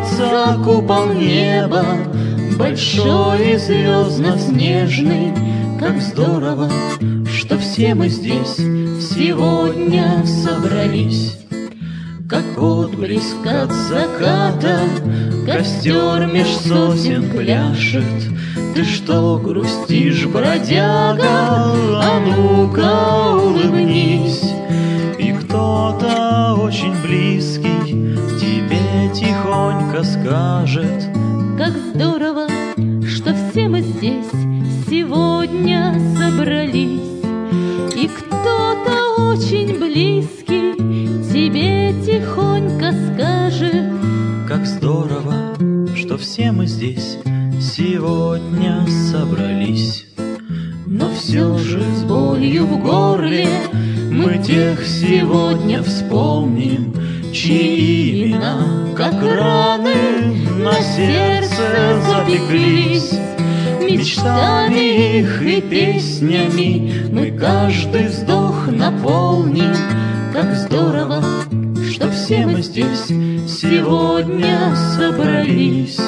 Качнется купол неба Большой и звездно-снежный. Как здорово, что все мы здесь Сегодня собрались. Как отблеск от заката Костер меж сосен пляшет. Ты что грустишь, бродяга? А ну-ка улыбнись. И кто-то очень близкий тихонько скажет. Как здорово, что все мы здесь сегодня собрались. И кто-то очень близкий тебе тихонько скажет. Как здорово, что все мы здесь сегодня собрались. Но все же с болью в горле мы тех сегодня вспомним, чьи имена, как раны, на сердце запеклись. Мечтами их и песнями мы каждый вздох наполним. Как здорово, что все мы здесь сегодня собрались.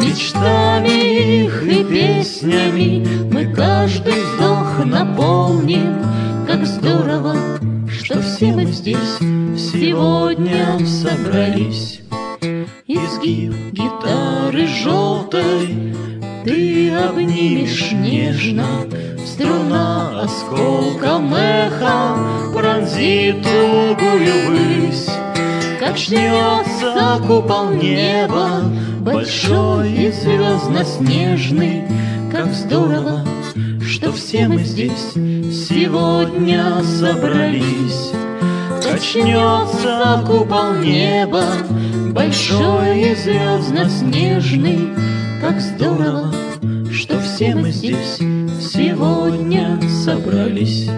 Мечтами их и песнями собрались. Изгиб гитары желтой ты обнимешь нежно, Струна осколком эха пронзит тугую высь. Качнется купол неба, большой и звездно-снежный, Как здорово, что все мы здесь сегодня собрались. Качнется купол неба, большой и звездно-снежный, Как здорово, что все мы здесь сегодня собрались.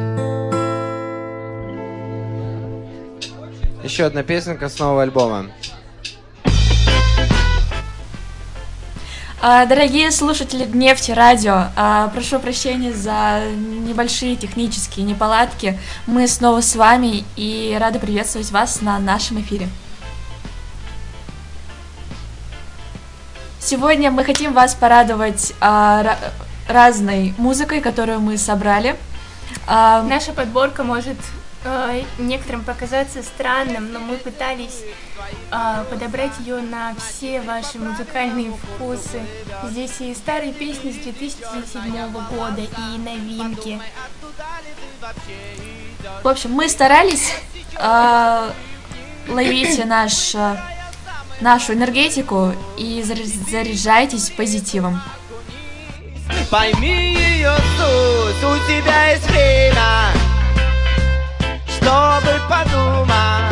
Еще одна песенка с нового альбома. Дорогие слушатели Нефти Радио, а, прошу прощения за небольшие технические неполадки. Мы снова с вами и рады приветствовать вас на нашем эфире. Сегодня мы хотим вас порадовать а, разной музыкой, которую мы собрали. Наша подборка может э, некоторым показаться странным, но мы пытались э, подобрать ее на все ваши музыкальные вкусы. Здесь и старые песни с 2007 года, и новинки. В общем, мы старались э, ловить наш, э, нашу энергетику и заряжайтесь позитивом. Пойми ее суть, у тебя есть время чтобы подумать И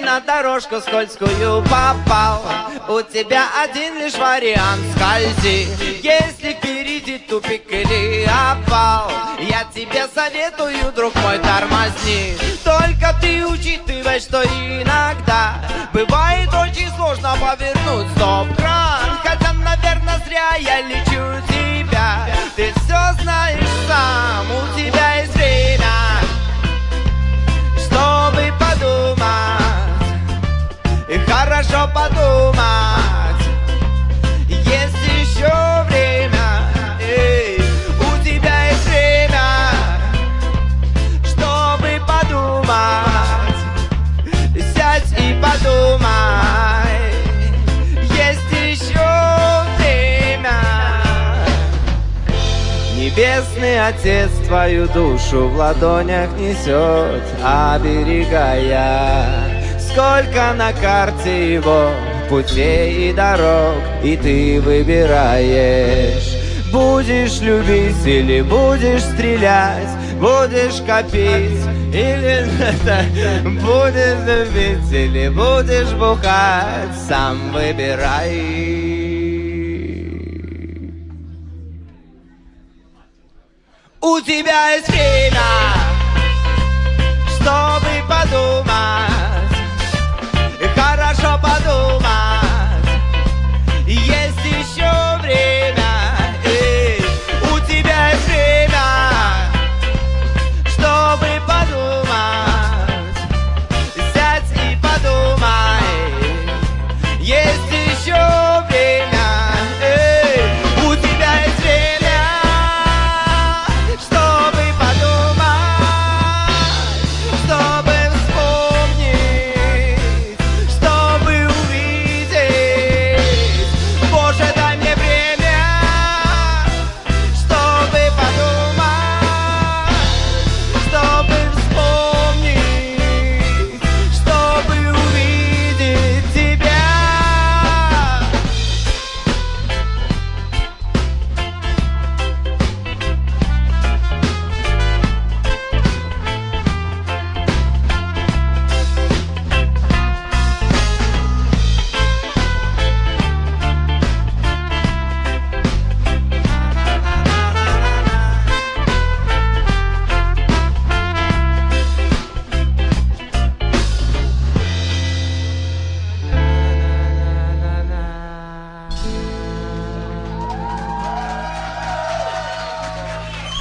На дорожку скользкую попал. У тебя один лишь вариант скользи. Если впереди тупик или опал Я тебе советую, друг мой, тормозни. Только ты учитывай, что иногда Бывает очень сложно повернуть стоп-кран. Хотя, наверное, зря я лечу тебя. Ты все знаешь сам, у тебя есть хорошо подумать. Есть еще время эй, У тебя есть время Чтобы подумать. Сядь и подумай Есть еще время. Небесный Отец твою душу в ладонях несет, оберегая. Сколько на карте его путей и дорог, и ты выбираешь. Будешь любить или будешь стрелять, будешь копить или будешь любить или будешь бухать, сам выбирай. У тебя есть время, чтобы подумать, хорошо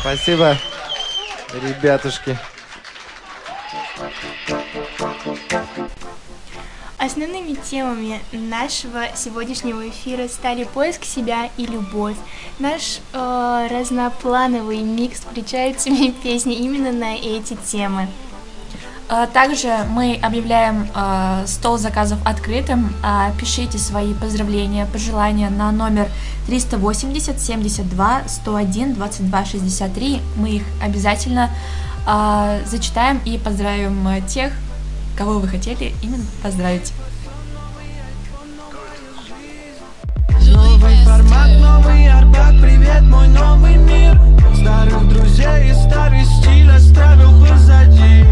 Спасибо, ребятушки. Основными темами нашего сегодняшнего эфира стали поиск себя и любовь. Наш э, разноплановый микс включает в себе песни именно на эти темы. А, Также мы объявляем а, стол заказов открытым. А, Пишите свои поздравления, пожелания на номер 380 72 101 22 63. Мы их обязательно зачитаем и поздравим а, тех, кого вы хотели именно поздравить. Формат, новый Арбат, привет, мой новый мир Старых друзей и старый стиль оставил позади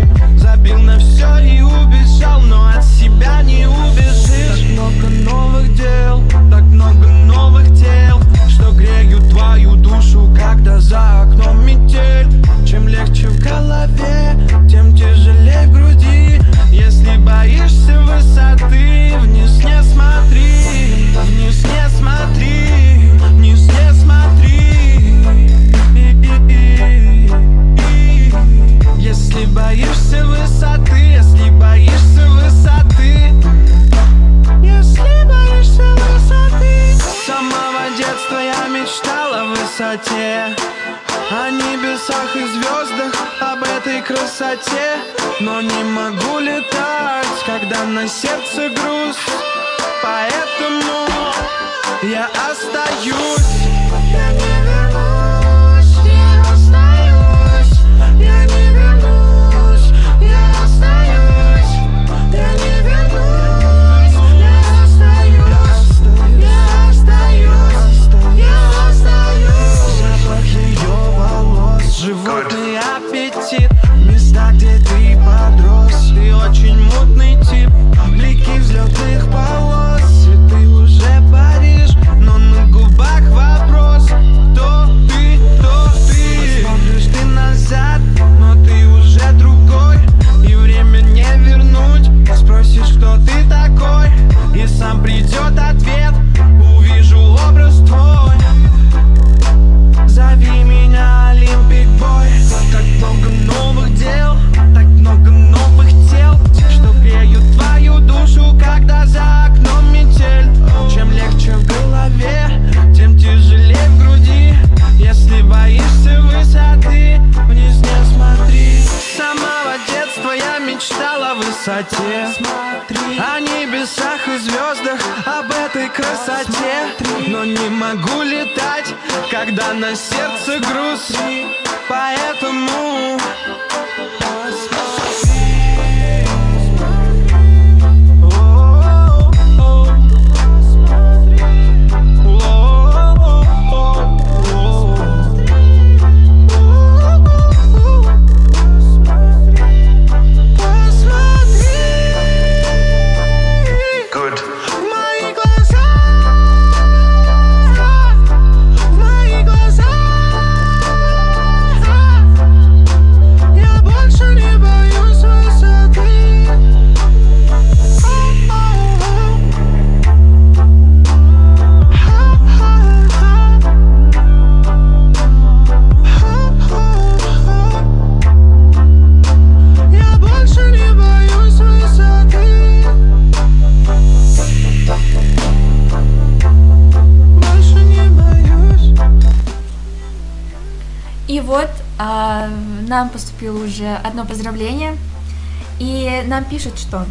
Забил на все и убежал, но от себя не убежишь Так много новых дел, так много новых тел Что греют твою душу, когда за окном метель Чем легче в голове, тем тяжелее в груди Если боишься высоты, вниз не смотри Вниз не смотри, вниз не смотри Если боишься если боишься высоты. Если боишься высоты. С самого детства я мечтал о высоте О небесах и звездах, об этой красоте. Но не могу летать, когда на сердце груз Поэтому я остаюсь одно поздравление, и нам пишут, что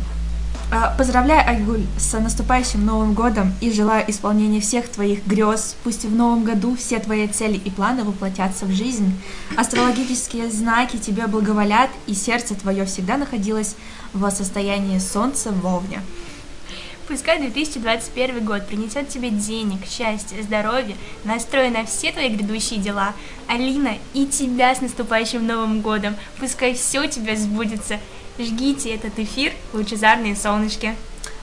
а, Поздравляю, Айгуль, с наступающим Новым годом и желаю исполнения всех твоих грез. Пусть в Новом году все твои цели и планы воплотятся в жизнь. Астрологические знаки тебе благоволят, и сердце твое всегда находилось в состоянии солнца в Овне. Пускай 2021 год принесет тебе денег, счастье, здоровье, настрой на все твои грядущие дела. Алина, и тебя с наступающим Новым годом. Пускай все у тебя сбудется. Жгите этот эфир, лучезарные солнышки.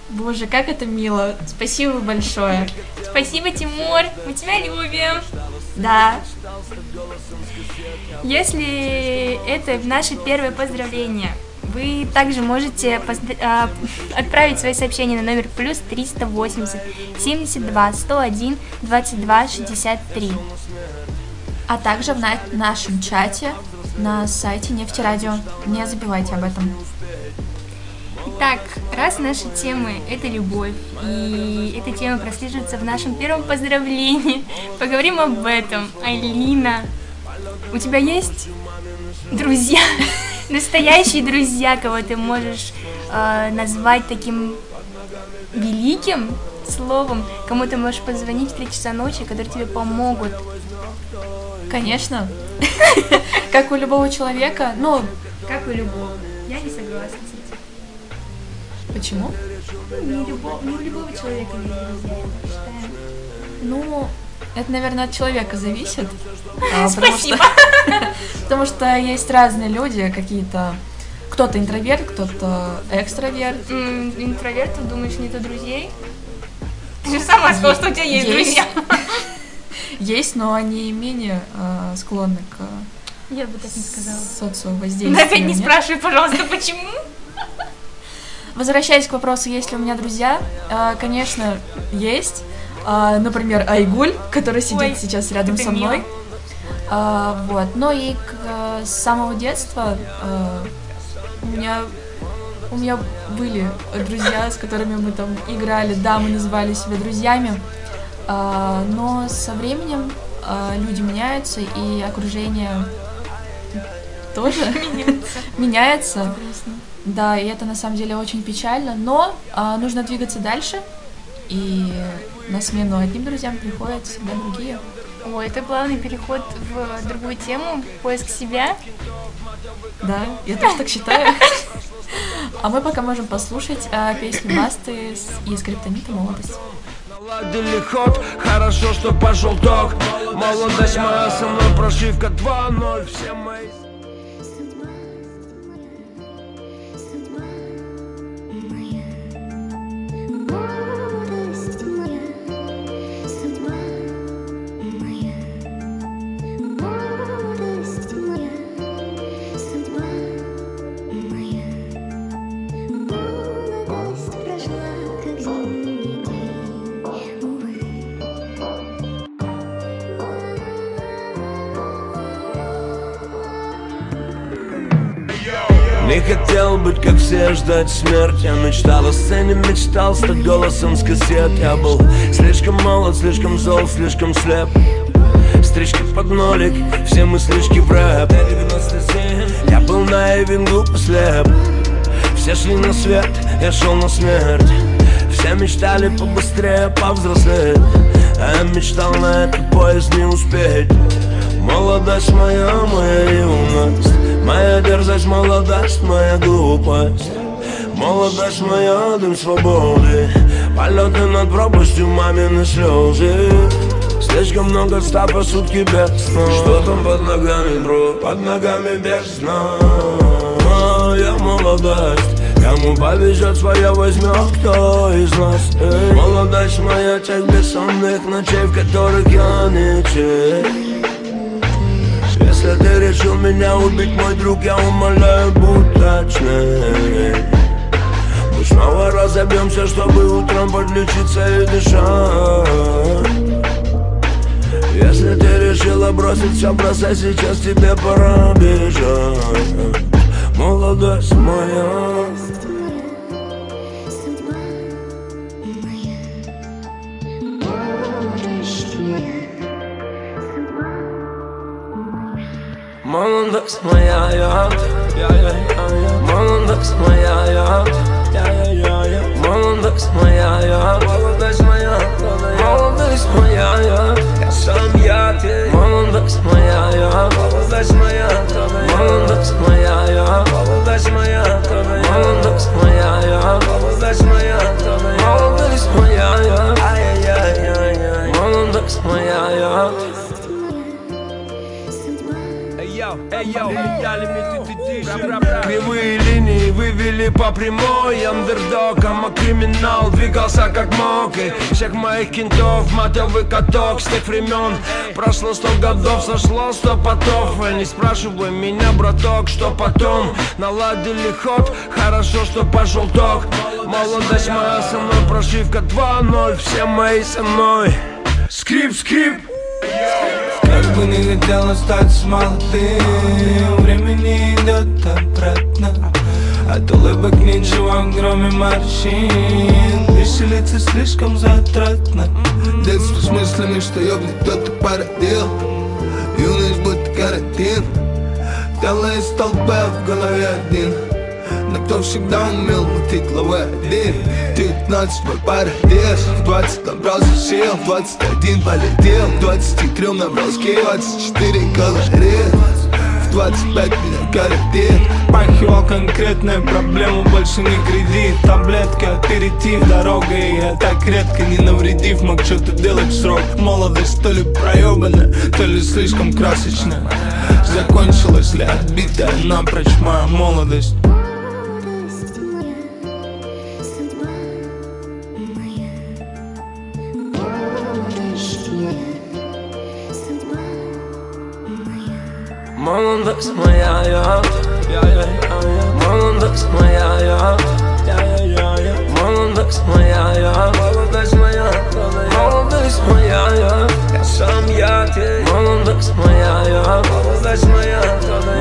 Боже, как это мило. Спасибо большое. Спасибо, Тимур. Мы тебя любим. Да. Если это наше первое поздравление, вы также можете а, отправить свои сообщения на номер плюс 380 72 101 22 63. А также в на- нашем чате на сайте Нефтерадио. Не забывайте об этом. Итак, раз наши темы — это любовь, и эта тема прослеживается в нашем первом поздравлении, поговорим об этом. Айлина, у тебя есть друзья, настоящие друзья, кого ты можешь э, назвать таким великим словом, кому ты можешь позвонить в 3 часа ночи, которые тебе помогут. Конечно. Как у любого человека. Ну, Как у любого. Я не согласна с этим. почему? Ну, не, любо- не у любого человека есть друзья, я считаю. Ну, это, наверное, от человека зависит. А, потому Спасибо. что- Потому что есть разные люди, какие-то... Кто-то интроверт, кто-то экстраверт. М, Интровертов, думаешь, нету друзей? Ты же сама сказала, что у тебя есть, друзья. Есть, но они менее э, склонны к Я бы так не сказала. социовоздействию. Ну, опять не нет? спрашивай, пожалуйста, почему? Возвращаясь к вопросу, есть ли у меня друзья, э, конечно, есть. А, Например, Айгуль, который сидит Ой, сейчас рядом со мной. А, Вот. Но и к- э, с самого детства э, у меня у меня были друзья, с которыми мы там играли. Да, мы называли себя друзьями. А, Но со временем а, люди меняются, и окружение тоже меняется. Да, и это на самом деле очень печально, но а, нужно двигаться дальше, и на смену одним друзьям приходят всегда другие. Ой, это плавный переход в другую тему, поиск себя. Да, я тоже так считаю. А мы пока можем послушать а, песню Басты с- и скриптонита «Молодость». Наладили ход, хорошо, что пошел ток Молодость моя со мной, прошивка 2-0 Все мои все, ждать смерть Я мечтал о сцене, мечтал стать голосом с кассет. Я был слишком молод, слишком зол, слишком слеп. Стрижки под нолик, все мыслишки в рэп. Я был наивен, глупо слеп Все шли на свет, я шел на смерть. Все мечтали побыстрее повзрослеть. А я мечтал на этот поезд не успеть. Молодость моя, моя юность Моя дерзость, молодость, моя глупость. Молодость моя, дым свободы. Полеты над пропастью, мамины слезы. Слишком много ста по сутки без сна. Что там под ногами, бро? Под ногами без сна. Моя молодость. Кому повезет своя возьмет кто из нас? Эй. Молодость моя, часть бессонных ночей В которых я не чей если ты решил меня убить, мой друг, я умоляю, будь точнее. Мы снова разобьемся, чтобы утром подлечиться и дышать. Если ты решила бросить все, бросай сейчас, тебе пора бежать Молодость моя молодость моя, судьба моя. Молодость моя, я, я, я, я, я. Молодость моя, я, я, я, я, я. Молодость моя, я, молодость моя, молодость моя, я, я сам я, ты. Молодость моя, я, молодость моя, молодость моя, я, молодость моя, молодость моя, я, молодость моя, молодость Кривые линии вывели по прямой. Андердогом, а криминал двигался как мог. И всех моих кентов матовый каток с тех времен Прошло сто годов, сошло сто потов. И не спрашивай меня, браток, что потом. Наладили ход, хорошо, что пошел ток. Молодость моя со мной, прошивка 2-0 Все мои со мной. Скрип, скрип, Как бы не хотелось стать молодым. Времени идет обратно От улыбок ничего, кроме морщин. Веселиться слишком затратно Детство с мыслями, что ёбнет кто-то породил. Юность будто карантин толпы, а в голове один Но кто всегда умел мутить главой один 19 мой парадес В 20 набрался сил, в 21 полетел. В 23 набрал скилл, 24 колорит В 25 меня каратит Пахивал конкретная проблема, больше не кредит. Таблетки, аперитив, дорога И я так редко, не навредив, мог что-то делать срок. Молодость то ли проебана, то ли слишком красочная Закончилась ли отбитая напрочь моя Молодость моя. Молодость моя, я, я, я, я, я. Молодость моя, я, я, я, я, я. Молодость моя, я, молодость моя, молодость моя, я, я сам я, ты. Молодость моя, я, молодость моя,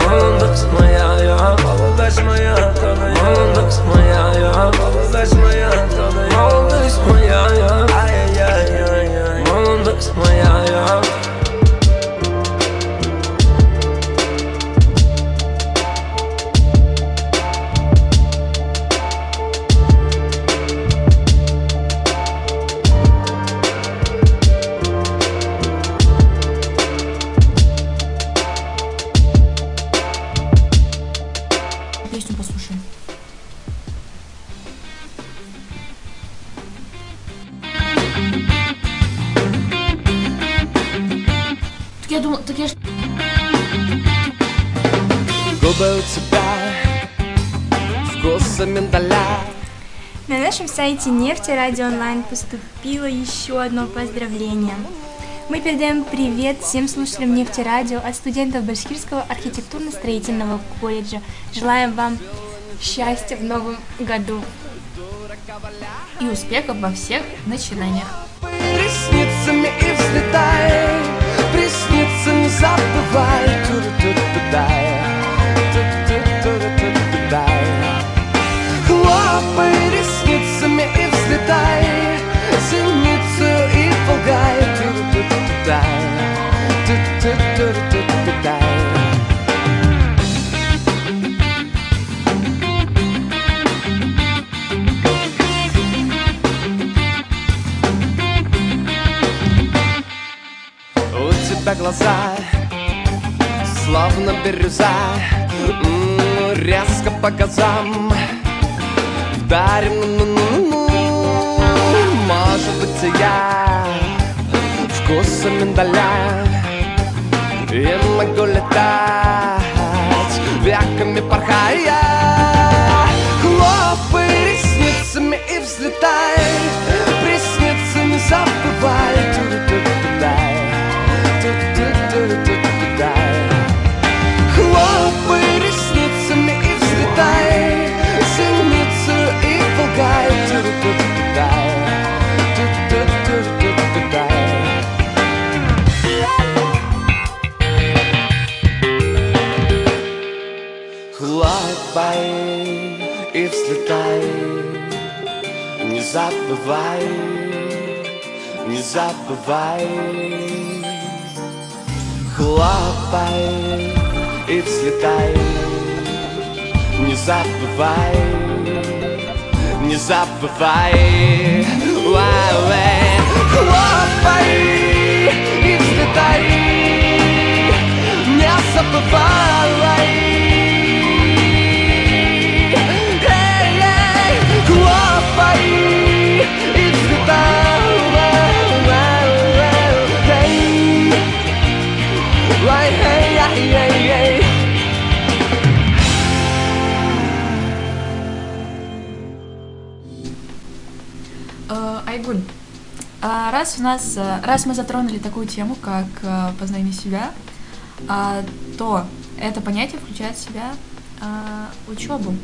молодость моя, я, молодость моя, молодость моя, я, молодость моя, молодость моя, я, ай-яй-яй-яй, молодость моя, я. Песню На нашем сайте Нефти Радио Онлайн поступило еще одно поздравление. Мы передаем привет всем слушателям Нефти Радио от студентов Башкирского архитектурно-строительного колледжа. Желаем вам счастья в новом году. И успехов во всех начинаниях. Ресницами и взлетай не забывай Ту-ру-ту-ту-дай. Ту-ту-ту-ру-ту-ту-дай. Тебя глаза словно бирюза. Резко по газам Вдарим, ну-ну-ну-ну Может быть я вкуса миндаля И могу летать веками порхая забывай, не забывай. Хлопай и взлетай Не забывай, не забывай. Уай-уай. Хлопай и взлетай Не забывай раз у нас, э, раз мы затронули такую тему, как э, познание себя, а, то это понятие включает в себя а, учебу.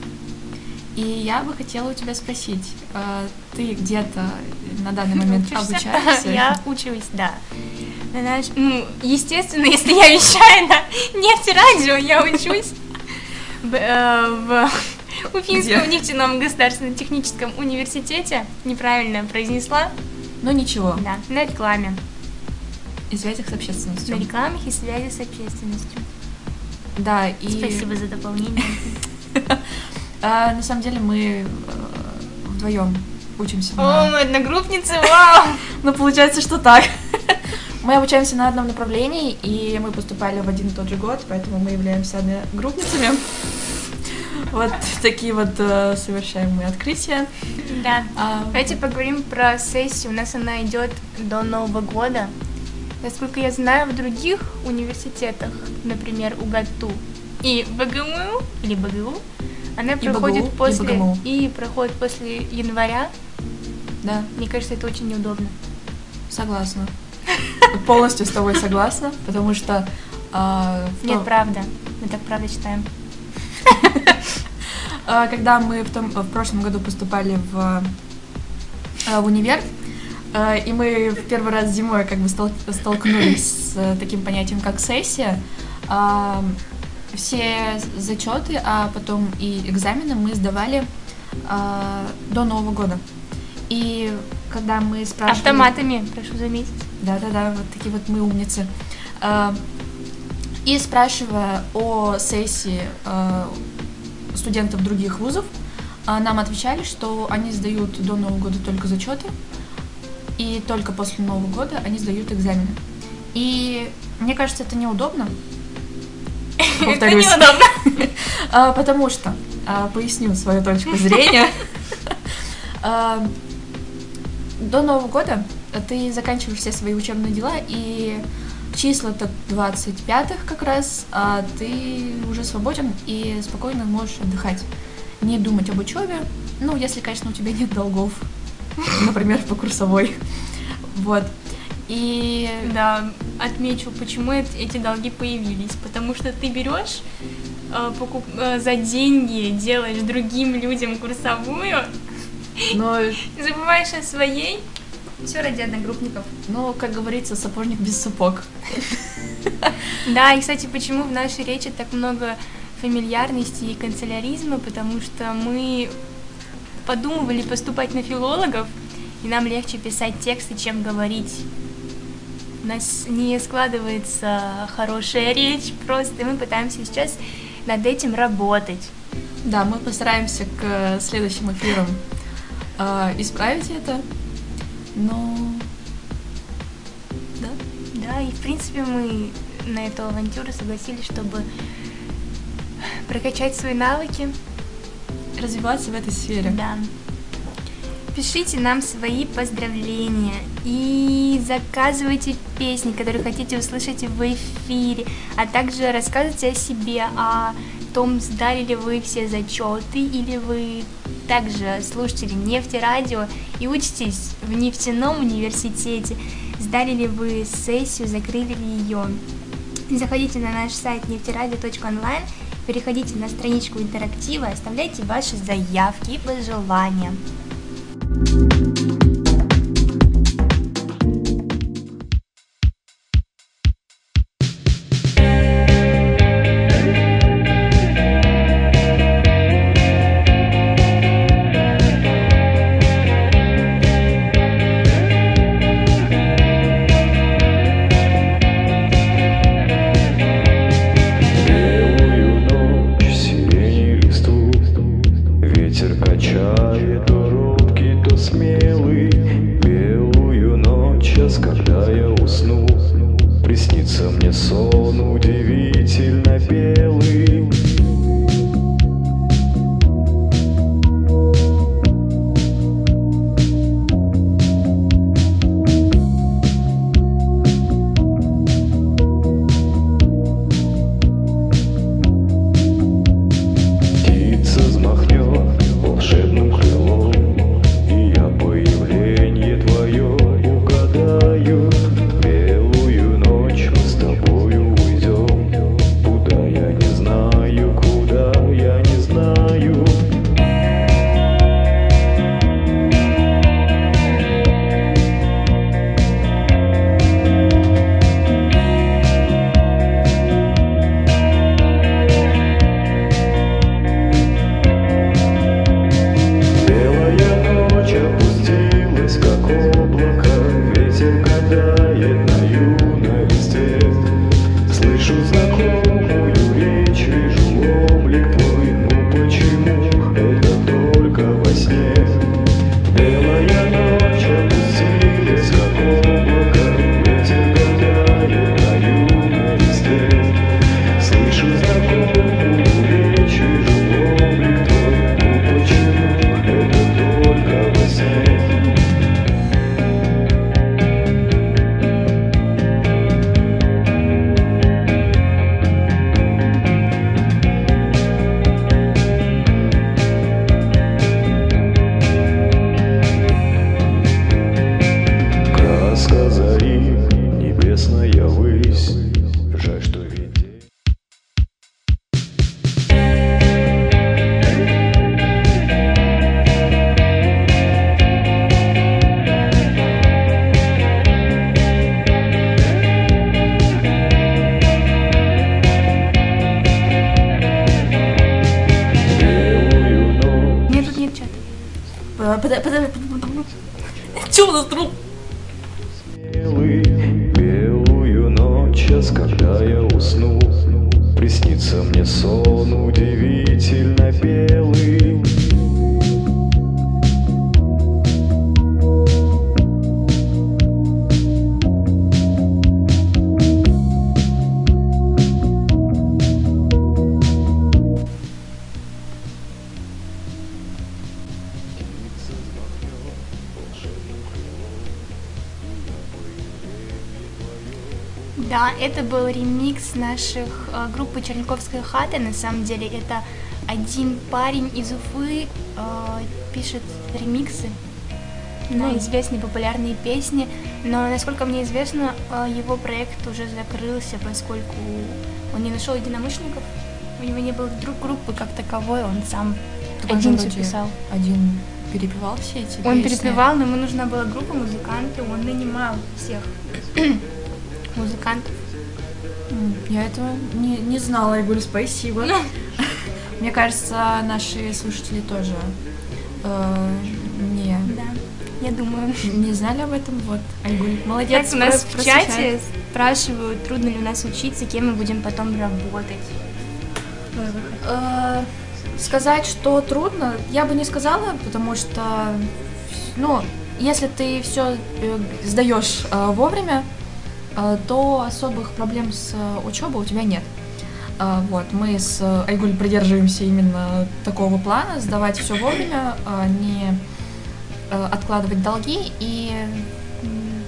И я бы хотела у тебя спросить, а, ты где-то на данный момент Учишься? обучаешься? Я учусь, да. На наш- ну, естественно, если я вещаю на нефтерадио, я учусь в, э, Уфимском нефтяном государственном техническом университете. Неправильно произнесла. Ну ничего. Да, на рекламе. И связях с общественностью. На рекламах и связи с общественностью. Да, и... Спасибо за дополнение. А, на самом деле мы вдвоем учимся. О, мы одногруппницы, вау! Ну, получается, что так. Мы обучаемся на одном направлении, и мы поступали в один и тот же год, поэтому мы являемся одногруппницами. Вот такие вот э, совершаем мы открытия. Да. А, Давайте поговорим про сессию. У нас она идет до Нового года. Насколько я знаю, в других университетах, например, УГАТУ и БГМУ, или БГУ, она И проходит БГУ, и после БГМУ. и проходит после января. Да, Мне кажется, это очень неудобно. согласна. Полностью с тобой согласна, потому что... а, Нет, правда. Мы так правда считаем. А, Когда мы в, том, в прошлом году поступали в, а, в универ, а, и мы в первый раз зимой как бы стол- столкнулись с таким понятием, как сессия, все зачеты, а потом и экзамены мы сдавали до Нового года. И когда мы спрашивали... Автоматами, прошу заметить. Да-да-да, вот такие вот мы умницы. И спрашивая о сессии студентов других вузов, а, нам отвечали, что они сдают до Нового года только зачеты, и только после Нового года они сдают экзамены. И мне кажется, это неудобно. Повторюсь. Это неудобно. А, Потому что, а, поясню свою точку зрения. До Нового года ты заканчиваешь все свои учебные дела, и числа так 25-х как раз, а ты уже свободен и спокойно можешь отдыхать. Не думать об учебе, ну, если, конечно, у тебя нет долгов, например, по курсовой. Вот. И Да, отмечу, почему эт- эти долги появились. Потому что ты берешь э, покуп- э, за деньги, делаешь другим людям курсовую, но, забываешь о своей. Все ради одногруппников. ну, как говорится, сапожник без сапог. Да, и, кстати, почему в нашей речи так много фамильярности и канцеляризма, потому что мы подумывали поступать на филологов, и нам легче писать тексты, чем говорить. У нас не складывается хорошая речь, просто мы пытаемся сейчас над этим работать. Да, мы постараемся к следующим эфирам э, исправить это. Но да, Да, и в принципе мы на эту авантюру согласились, чтобы прокачать свои навыки. развиваться в этой сфере. Да. Пишите нам свои поздравления и заказывайте песни, которые хотите услышать в эфире, а также рассказывайте о себе, о том, сдали ли вы все зачеты, или вы также слушатели нефтерадио и учитесь в нефтяном университете, сдали ли вы сессию, закрыли ли ее. Заходите на наш сайт нефтерадио.онлайн, переходите на страничку интерактива, оставляйте ваши заявки и пожелания. Был ремикс наших э, группы Черниковская хата. На самом деле это один парень из Уфы э, пишет ремиксы на известные популярные песни. Но, насколько мне известно, э, его проект уже закрылся, поскольку он не нашел единомышленников. У него не было друг группы как таковой, он сам Так он один все вроде писал. Один перепевал все эти Он песни. перепевал, но ему нужна была группа музыкантов, он нанимал всех музыкантов. Я этого не, не знала, Айгуль, спасибо. Мне кажется, наши слушатели тоже э, не, Да, я думаю. не знали об этом. Вот, Айгуль, молодец. Молодец, у нас в чате спрашивают, трудно ли у нас учиться, кем мы будем потом работать. Э, Сказать, что трудно, я бы не сказала, потому что, ну, если ты все сдаешь э, вовремя, э, то особых проблем с э, учебой у тебя нет. Э, Вот, мы с Айгуль придерживаемся именно такого плана, сдавать все вовремя, э, не э, откладывать долги, и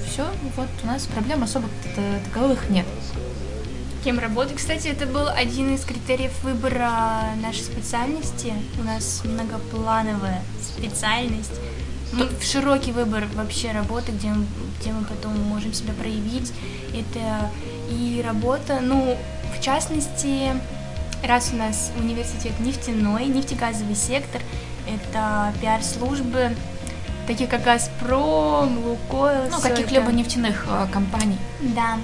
все, вот у нас проблем особо таковых нет. Кем работать? Кстати, это был один из критериев выбора нашей специальности. У нас многоплановая специальность. Мы- широкий выбор вообще работы, где мы, где мы потом можем себя проявить. Это и работа, ну, в частности, раз у нас университет нефтяной, нефтегазовый сектор, это пиар-службы, такие как Газпром, Лукойл. Ну, каких-либо это. нефтяных э, компаний. Да.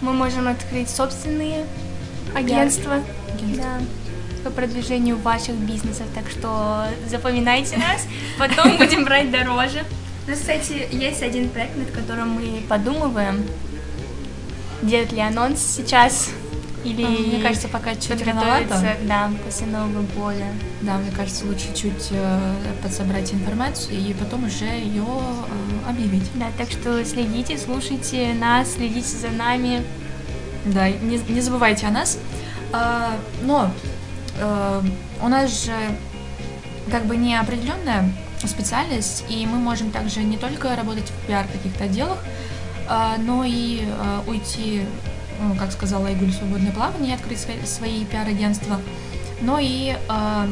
Мы можем открыть собственные агентства. Да. По продвижению ваших бизнесов. Так что запоминайте нас, потом будем брать дороже. У нас, кстати, есть один проект, над которым мы подумываем. Делать ли анонс сейчас? Или мне кажется, пока чуть рановато. да, после Нового года. Да, мне кажется, лучше чуть э, подсобрать информацию и потом уже ее объявить. Да, так что следите, слушайте нас, следите за нами. Да, не, не забывайте о нас. А, но э, у нас же как бы не определенная специальность, и мы можем также не только работать в пиар каких-то отделах, а, но и а, уйти, ну, как сказала Игуль, в свободное плавание открыть свои, свои пиар-агентства, но и а,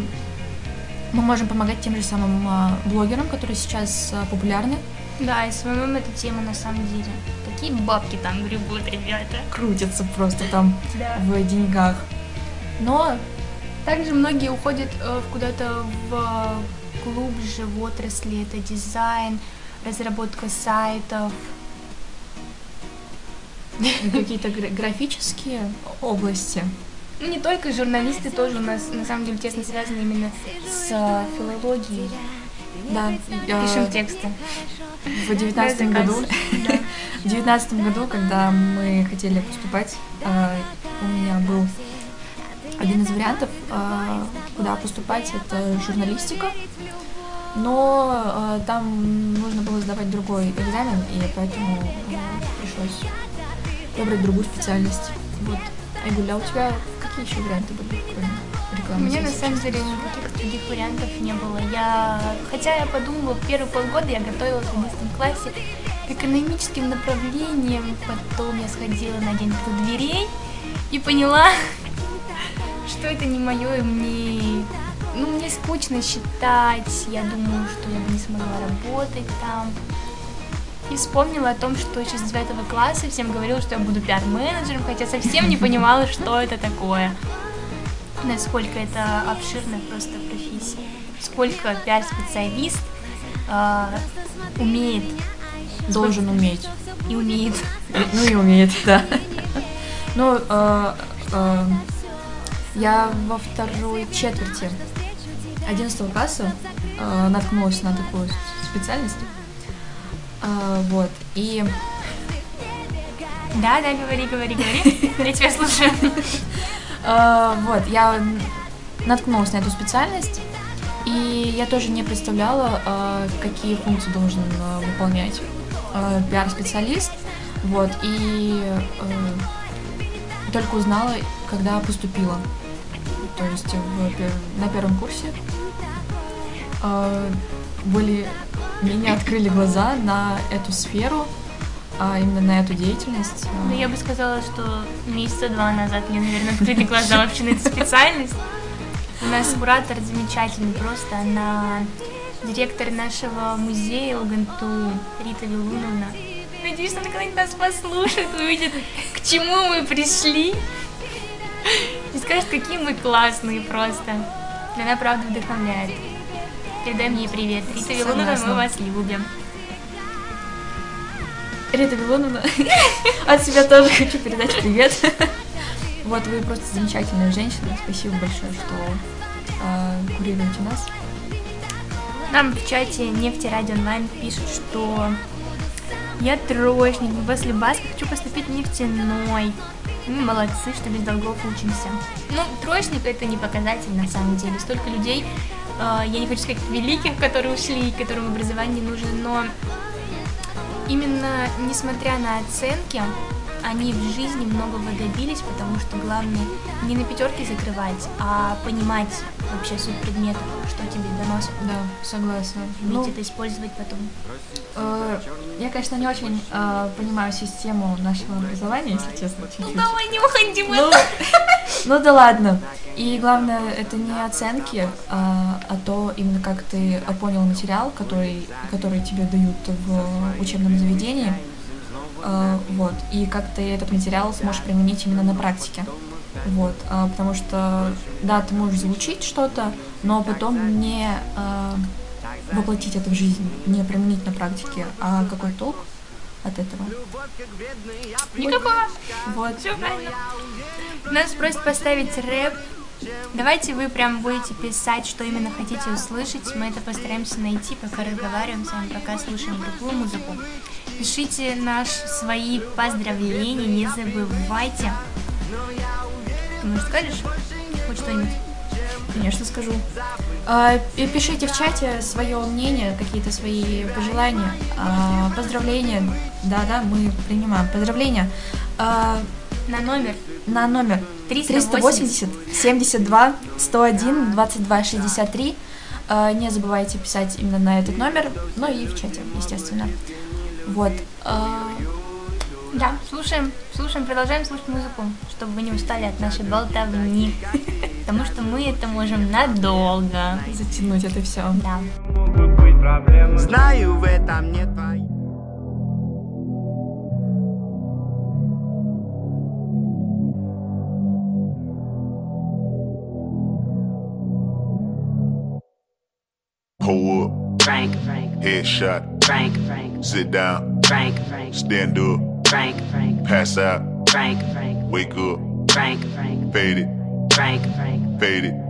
мы можем помогать тем же самым а, блогерам, которые сейчас популярны. Да, и самому эта тема на самом деле. Какие бабки там гребут, ребята. Крутятся просто там Да. в деньгах. Но Также многие уходят э, куда-то в э, глубже в отрасли. Это дизайн, разработка сайтов. какие-то гра- графические области. Ну, не только журналисты тоже у нас на самом деле тесно связаны именно с э, филологией. Да, Пишем тексты. В девятнадцатом году, в девятнадцатом году, когда мы хотели поступать, у меня был один из вариантов, э, куда поступать, это журналистика. Но э, там нужно было сдавать другой экзамен, и поэтому э, пришлось выбрать другую специальность. Вот. Айгуля, а у тебя какие еще варианты были, кроме У рекламы? меня на самом деле никаких других вариантов не было. Я, хотя я подумала, первые полгода я готовилась в 11 классе к экономическим направлениям, потом я сходила на день дверей и поняла, что это не мое, и мне, ну, мне скучно считать, я думаю, что я бы не смогла работать там. И вспомнила о том, что еще с 9 класса всем говорила, что я буду пиар-менеджером, хотя совсем не понимала, что это такое насколько это обширная просто профессия, сколько пиар-специалист э, умеет, Должен уметь. и умеет. Ну и умеет, да. Ну, я во второй четверти 11 класса э, наткнулась на такую специальность. Э, вот, и Да, да, говори, говори, говори. Я тебя слушаю. э, вот, я наткнулась на эту специальность, и я тоже не представляла, э, какие функции должен э, выполнять пиар-специалист. Вот, и только узнала, когда поступила. То есть в на первом курсе э, были меня открыли глаза на эту сферу, а именно на эту деятельность. Ну, я бы сказала, что месяца два назад мне, наверное, открыли глаза вообще на эту специальность. У нас куратор замечательный просто, она директор нашего музея ЛГНТУ Рита Вилуновна. Надеюсь, она когда-нибудь нас послушает, увидит, к чему мы пришли. Скажет, какие мы классные просто. Она правда вдохновляет. Передай мне привет. Рита Вилуновна, мы вас любим. Рита Вилоновна, от себя тоже хочу передать привет. Вот, вы просто замечательная женщина. Спасибо большое, что э, курируете нас. Нам в чате Нефти Радио Онлайн пишут, что я троечник, после Баски хочу поступить в нефтяной. Мы молодцы, что без долгов учимся. Ну, троечник это не показатель на самом деле. Столько людей, э, я не хочу сказать великих, которые ушли, которым образование нужно, но именно несмотря на оценки, они в жизни многого добились, потому что главное не на пятерке закрывать, а понимать вообще суть предметов, что тебе доносят. Да, согласна. Уметь Ну, это использовать потом. э, я, конечно, не очень э, понимаю систему нашего образования, если честно, чуть-чуть. Давай не уходи в Ну, ну да ладно. И главное, это не оценки, а, а то именно как ты понял материал, который, который тебе дают в учебном заведении. А, вот. И как ты этот материал сможешь применить именно на практике. Вот. А, потому что, да, ты можешь заучить что-то, но потом не а, воплотить это в жизнь, не применить на практике. А какой толк от этого? Никакого. Вот. Все правильно. Нас просят поставить рэп. Давайте вы прям будете писать, что именно хотите услышать. Мы это постараемся найти, пока разговариваем с вами, пока слушаем другую музыку. Пишите наши свои поздравления, не забывайте. Ты, может, скажешь хоть что-нибудь? Конечно, скажу. А, и Пишите в чате свое мнение, какие-то свои пожелания, а, поздравления. Да-да, мы принимаем поздравления. А, На номер на номер 380 72 101 22 63. Э, Не забывайте писать именно на этот номер, ну и в чате, естественно. Вот. э, Да, слушаем, слушаем, продолжаем слушать музыку, чтобы вы не устали от нашей болтовни. Потому что мы это можем надолго. Затянуть это все. Да. Знаю, в этом нет твоей. Pull up. Frank, Frank, Headshot. Frank, Frank, Sit down. Frank, Frank, Stand up. Frank, Frank, Pass out. Frank, Frank, Wake up. Frank, Frank, Fade it. Frank, Frank, Fade it.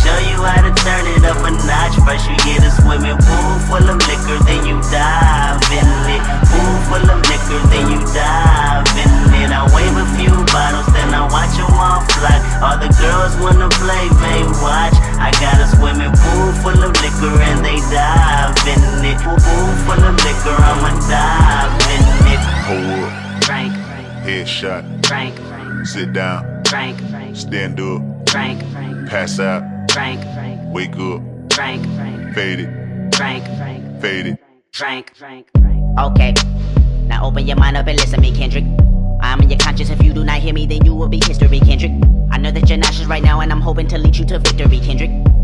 show you how to turn it up a notch. First you get a swimming pool full of liquor, then you dive in it. Pool full of liquor, then you dive in it. I wave a few bottles, then I watch them all fly. All the girls wanna play, they watch. I got a swimming pool full of liquor and they dive in it. Pool full of liquor, I'ma dive in it. Pull up. Frank, Headshot. Frank, Frank, Sit down. Frank, Frank, Stand up. Frank, Frank, Pass out. Frank, Frank, Wake up. Frank, Frank, Fade it. Frank, Frank, Fade it. Frank, Frank, Frank. Okay, now open your mind up and listen to me, Kendrick. I'm in your conscience. If you do not hear me, then you will be history, Kendrick. I know that you're nauseous right now, and I'm hoping to lead you to victory, Kendrick.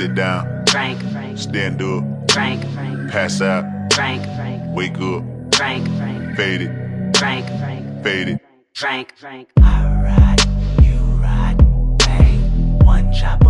Sit down. Frank, Frank, Stand up. Frank, Frank, Pass out. Frank, Frank, Wake up. Frank, Frank, Fade it. Frank, Frank, Fade it. Frank, Frank. One chopper,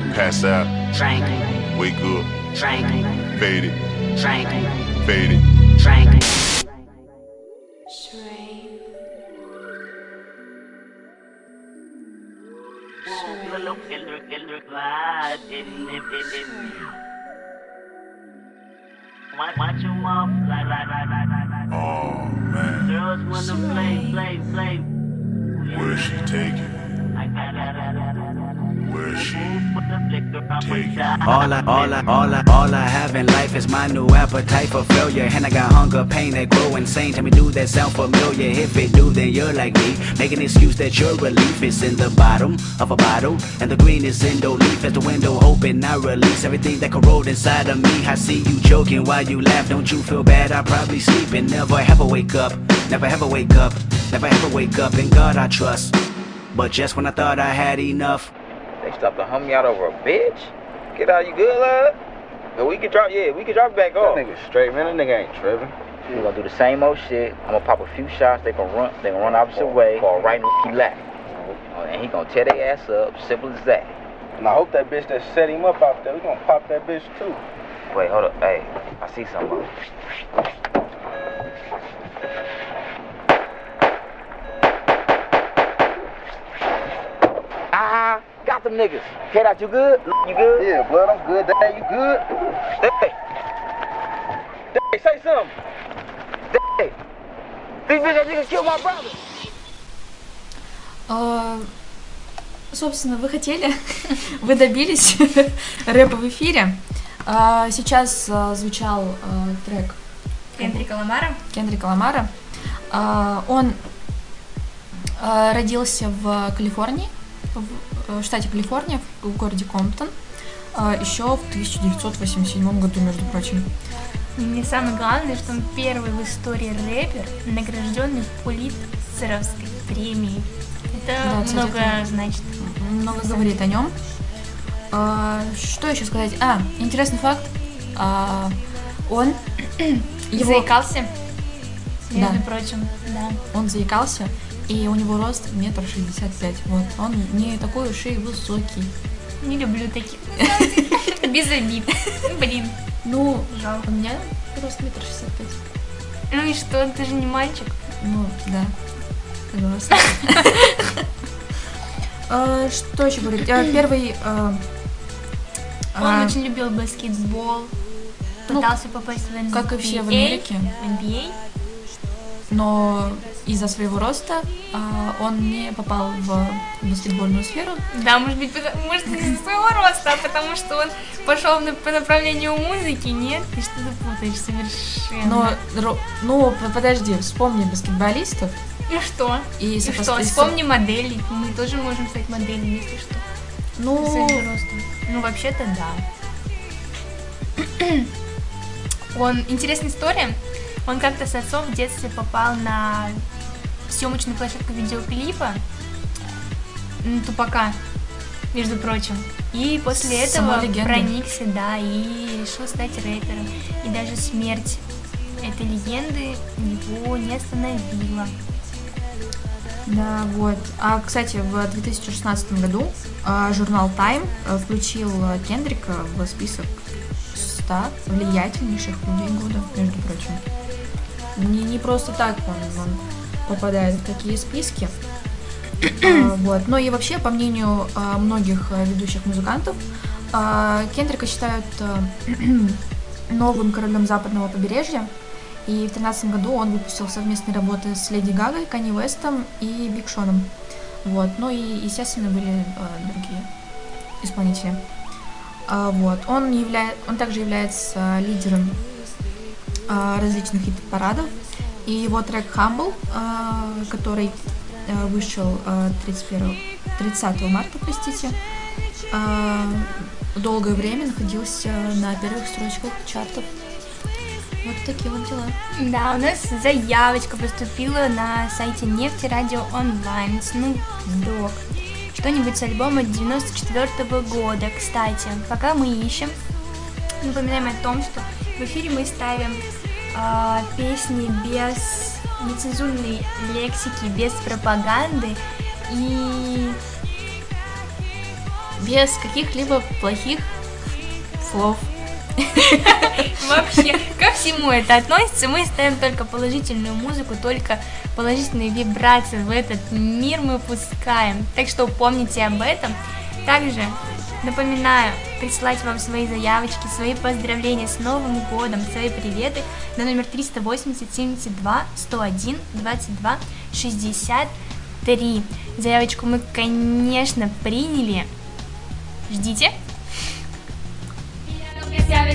Pass out. Drink. Wake up. Drink. it. Drink. it. Drink. Watch like, like, like, like, like, like. Oh man. Girls wanna play, play, play. Where's she taking? I. All I, all I, all I, all I have in life is my new appetite for failure. And I got hunger, pain that grow insane. Tell me, do that sound familiar? If it do, then you're like me. Make an excuse that your relief is in the bottom of a bottle. And the green is in the leaf as the window open. I release everything that corrode inside of me. I see you joking while you laugh. Don't you feel bad? I probably sleep and never ever wake up. Never ever wake up. Never ever wake up. In God I trust. But just when I thought I had enough. They stopped to hum me out over a bitch? Get out, you good, lad? And we can drop, yeah, we can drop it back off. That nigga straight, man. That nigga ain't tripping. We gonna do the same old shit. I'm gonna pop a few shots. They gonna run. They gonna run opposite way. Fall right in the lap. And he gonna tear their ass up. Simple as that. And I hope that bitch that set him up out there, we gonna pop that bitch too. Wait, hold up. Hey, I see something. Ah, got them niggas. Cat out, you good? You good? Yeah, blood, I'm good. Dad, you good? Hey, hey, say something. Hey, these bitches niggas killed my brother. А, Собственно, вы хотели, вы добились рэпа в эфире. А, Сейчас а, звучал а, трек Кендрика Ламара. Кендрика Ламара. А, Он а, родился в Калифорнии, в э, штате Калифорния, в городе Комптон, а, еще в 1987 году, между прочим. Мне самое главное, что он первый в истории рэпер, награжденный Пулитцеровской премией. Это Да, много это значит. Много говорит о нем. А, Что еще сказать? А, интересный факт. А, Он его... Заикался, между Да. прочим, да. Он заикался, и у него рост метр шестьдесят пять. Вот. Он не такой уж и высокий. Не люблю таких. Без обид. Блин. Ну, жалко. У меня рост метр шестьдесят пять. Ну и что, ты же не мальчик. Ну, да. Согласна. Что еще говорить? А, Первый... а, Он а, очень любил баскетбол. Пытался попасть в NBA. Ну, как и все в Америке. В NBA. Но из-за своего роста а, он не попал в баскетбольную сферу. Да, может быть, потому- может, из-за своего роста, а потому что он пошел на- по направлению музыки, нет? Ты что-то путаешь совершенно. Но, ну, подожди, вспомни баскетболистов. И что? И, И сопост- что? Вспомни моделей. Мы тоже можем стать моделями, если что. Ну. Ну, вообще-то да. Он, интересная история. Он как-то с отцом в детстве попал на съемочную площадку видеоклипа Тупака, между прочим. И после Сама этого легенда. проникся, да, и решил стать рэпером. И даже смерть этой легенды его не остановила. Да, вот. А, кстати, в 2016 году а, журнал Time а, включил а, Кендрика в список 100 влиятельнейших людей года, между прочим. Не, не просто так он, он попадает в такие списки. А, вот. Но и вообще, по мнению а, многих а, ведущих музыкантов, а, Кендрика считают а, новым королем западного побережья. И в 2013 году он выпустил совместные работы с Леди Гагой, Канни Вестом и Биг Шоном. Вот. Ну и, естественно, были э, другие исполнители. А, вот. Он, являет, он также является лидером а, различных хит-парадов. И его трек Humble, а, который а, вышел а, 31, 30 марта, простите, долгое время находился на первых строчках чартов. Вот такие вот дела. Да, у нас заявочка поступила на сайте Нефти Радио Онлайн. Snoop Dogg. Что-нибудь с альбома 94 года. Кстати, пока мы ищем, напоминаем о том, что в эфире мы ставим а, песни без нецензурной лексики, без пропаганды и без каких-либо плохих слов. Вообще, ко всему это относится. Мы ставим только положительную музыку, только положительные вибрации в этот мир мы пускаем. Так что помните об этом. Также напоминаю присылать вам свои заявочки, свои поздравления с Новым годом, свои приветы на номер 380 72 101 22 63. Заявочку мы, конечно, приняли. Ждите. que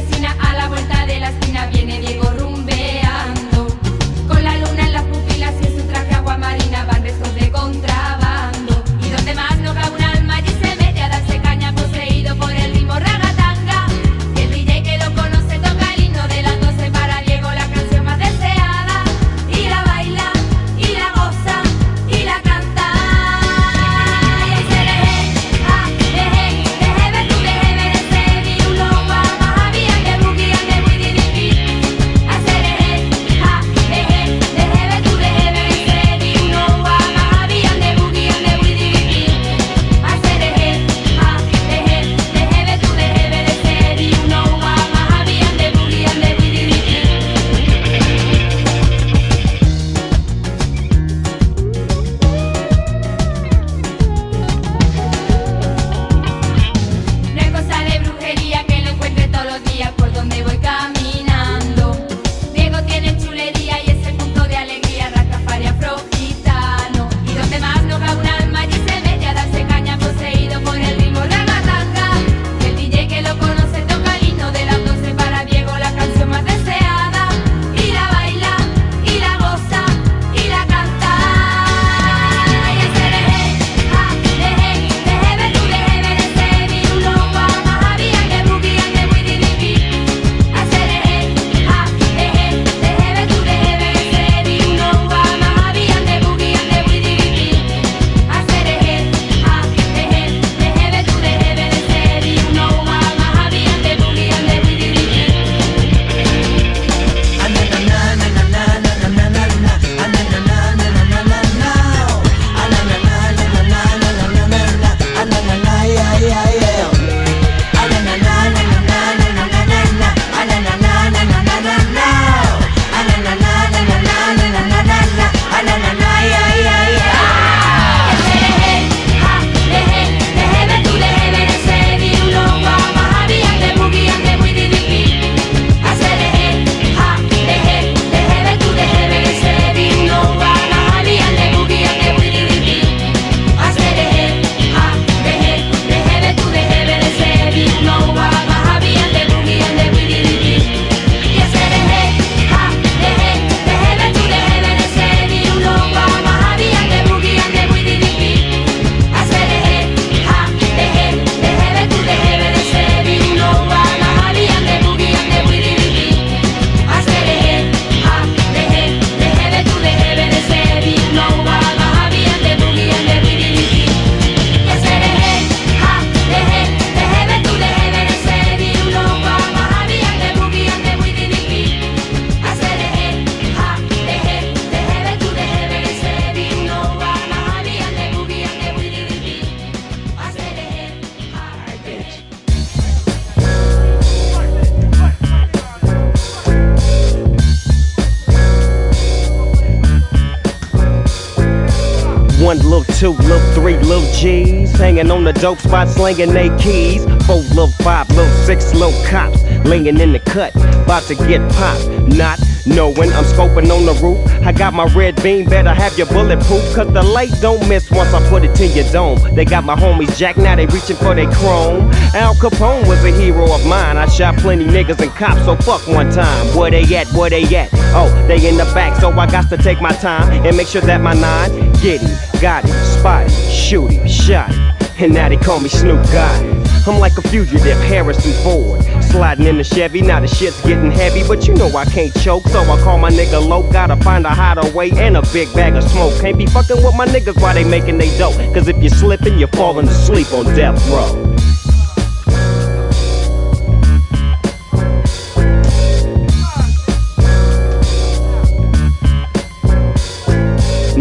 dope spot, slinging they keys. Four, little five, little six, little cops. Laying in the cut, about to get popped. Not knowing I'm scoping on the roof. I got my red beam, better have your bulletproof. Cause the light don't miss once I put it to your dome. They got my homies Jack, now they reaching for their chrome. Al Capone was a hero of mine. I shot plenty niggas and cops, so fuck one time. Where they at? Where they at? Oh, they in the back, so I got to take my time and make sure that my nine get him, got him, spot shoot him, shot him. And now they call me Snoop God. I'm like a fugitive, Harrison Ford. Sliding in the Chevy, now the shit's getting heavy, but you know I can't choke, so I call my nigga low. Gotta find a hideaway and a big bag of smoke. Can't be fucking with my niggas while they making they dough. Cause if you're slipping, you're falling asleep on death row.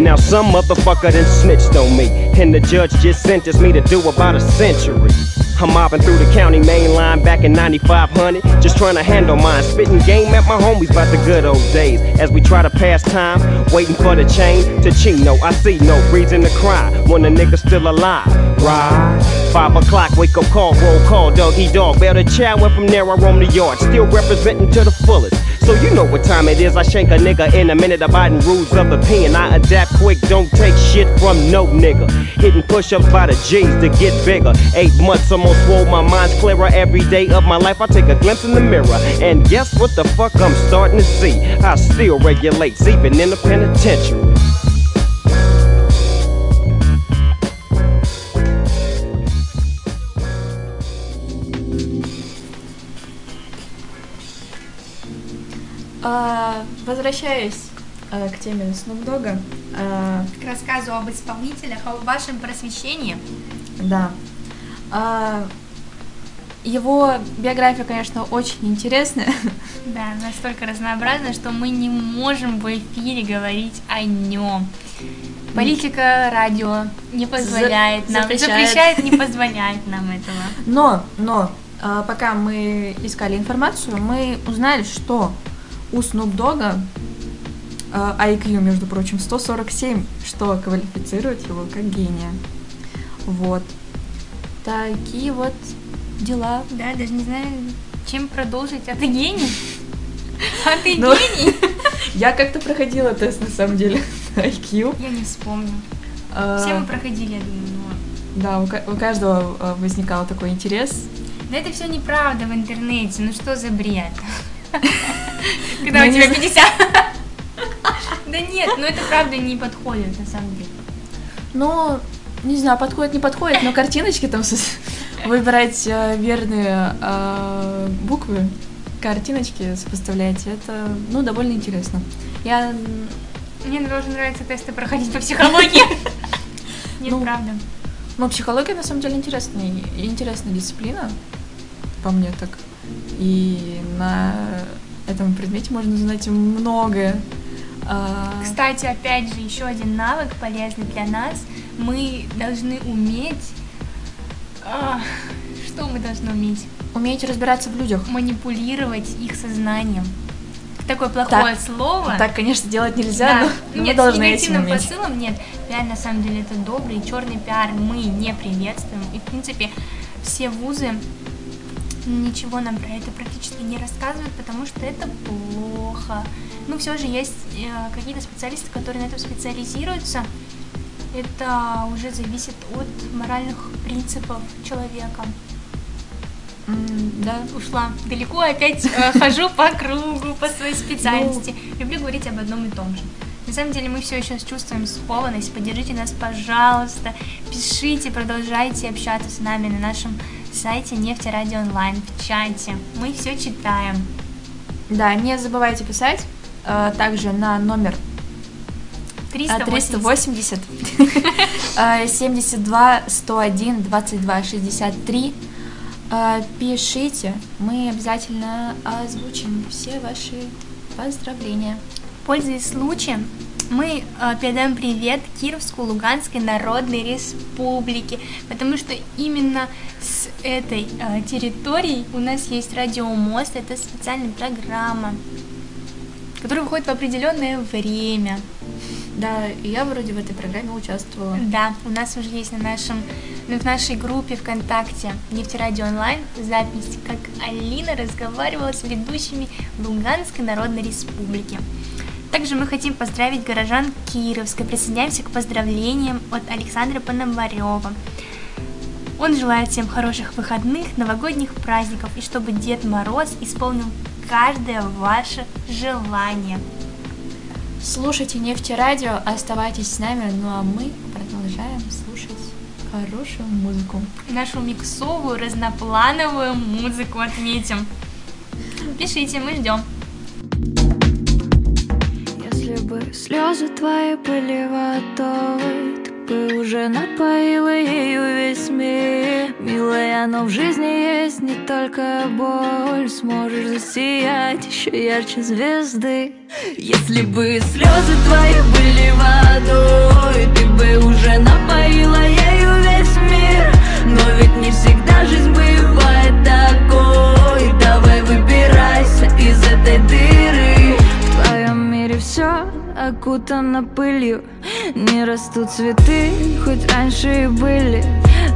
Now some motherfucker done snitched on me, and the judge just sentenced me to do about a century. I'm mobbing through the county main line back in 9500, just trying to handle mine. Spitting game at my homies about the good old days. As we try to pass time, waiting for the chain to Chino. I see no reason to cry when the nigga's still alive. Right? Five o'clock, wake up call, roll call, doggy dog. Bear the child went from there, I roam the yard, still representing to the fullest. So you know what time it is. I shank a nigga in a minute, abiding rules of the pen. I adapt quick, don't take shit from no nigga. Hitting push ups by the G's to get bigger. Eight months almost swole, my mind's clearer. Every day of my life, I take a glimpse in the mirror. And guess what the fuck I'm starting to see? I still regulate, even in the penitentiary. А, возвращаясь а, к теме Snoop Dogg, а, К рассказу об исполнителях, о вашем просвещении. да, А, его биография, конечно, очень интересная. Да, настолько разнообразно, что мы не можем в эфире говорить о нем. Политика радио не позволяет За- нам, запрещает. запрещает, не позволяет нам этого. Но, но, а, пока мы искали информацию, мы узнали, что у Snoop Dogg а, IQ, между прочим, 147, что квалифицирует его как гения. Вот. Такие вот дела. Да, даже не знаю, чем продолжить. А ты гений? А ты Ну, гений? Я как-то проходила тест, на самом деле, IQ. Я не вспомню. А, Все мы проходили, я думаю, но... Да, у, у каждого а, возникал такой интерес. Да это все неправда в интернете, ну что за бред? Когда Ну, у тебя знаю. 50. Да нет, ну это правда не подходит на самом деле. Ну, не знаю, подходит, не подходит, но картиночки там выбирать э, верные э, буквы, картиночки сопоставлять, это, ну, довольно интересно. Я, Мне тоже нравится тесты проходить по психологии. Нет, Ну, правда. ну, психология на самом деле интересная, интересная дисциплина, по мне так. И на этом предмете можно узнать многое. А, Кстати, опять же, еще один навык полезный для нас. Мы должны уметь... а, Что мы должны уметь? Уметь разбираться в людях. Манипулировать их сознанием. Такое плохое Так- слово. Так, конечно, делать нельзя, Да. но мы Нет, должны с этим уметь. посылом нет. Реально, на самом деле, это добрый черный пиар. Мы не приветствуем. И, в принципе, все вузы ничего нам про это практически не рассказывают, потому что это плохо. Ну, все же есть э, какие-то специалисты, которые на этом специализируются. Это уже зависит от моральных принципов человека. да. Ушла далеко, опять э, хожу по кругу, по своей специальности. Люблю говорить об одном и том же. На самом деле мы все еще чувствуем скованность. Поддержите нас, пожалуйста. Пишите, продолжайте общаться с нами на нашем сайте Нефти Радио Онлайн в чате. Мы все читаем. Да, не забывайте писать э, также на номер 380. 380 э, 72 101 22 63. Э, Пишите, мы обязательно озвучим все ваши поздравления. Пользуясь случаем, мы э, передаем привет Кировской Луганской Народной Республике, потому что именно с этой э, территории у нас есть радиомост, это специальная программа, которая выходит в определенное время. Да, и я вроде в этой программе участвовала. Да, у нас уже есть на нашем, ну, в нашей группе ВКонтакте Нефтерадио онлайн запись, как Алина разговаривала с ведущими Луганской Народной Республики. Также мы хотим поздравить горожан Кировска. Присоединяемся к поздравлениям от Александра Пономарева. Он желает всем хороших выходных, новогодних праздников и чтобы Дед Мороз исполнил каждое ваше желание. Слушайте Нефтерадио, оставайтесь с нами, ну а мы продолжаем слушать хорошую музыку. Нашу миксовую, разноплановую музыку отметим. Пишите, мы ждем. Если бы слезы твои были водой, ты бы уже напоила ею весь мир. Милая, но в жизни есть не только боль, сможешь засиять еще ярче звезды. Если бы слезы твои были водой, ты бы уже напоила ею весь мир. Но ведь не всегда жизнь бывает такой. Давай выбирайся из этой дыры. Мире все окутано пылью. Не растут цветы, хоть раньше и были.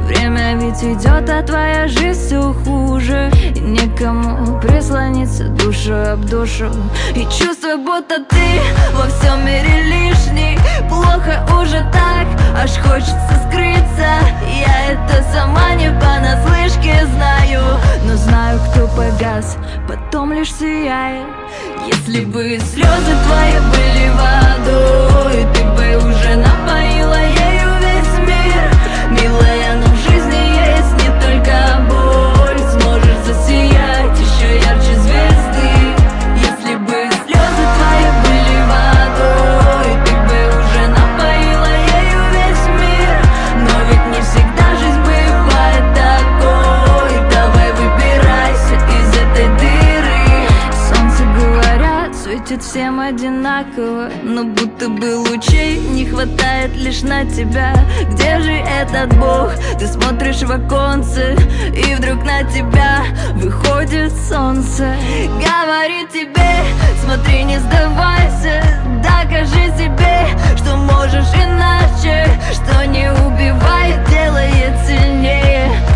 Время ведь идет, а твоя жизнь все хуже. И некому прислониться душу об душу. И чувство, будто ты во всем мире лишний. Плохо уже так, аж хочется скрыться Я это сама не понаслышке знаю. Но знаю, кто погас, потом лишь сияет. Если бы слезы твои были водой Ты бы уже напоила ею весь мир. Милая, светит всем одинаково Но будто бы лучей не хватает лишь на тебя. Где же этот Бог? Ты смотришь в оконце И вдруг на тебя выходит солнце. Говорит тебе, смотри, не сдавайся Докажи себе, что можешь иначе Что не убивает, делает сильнее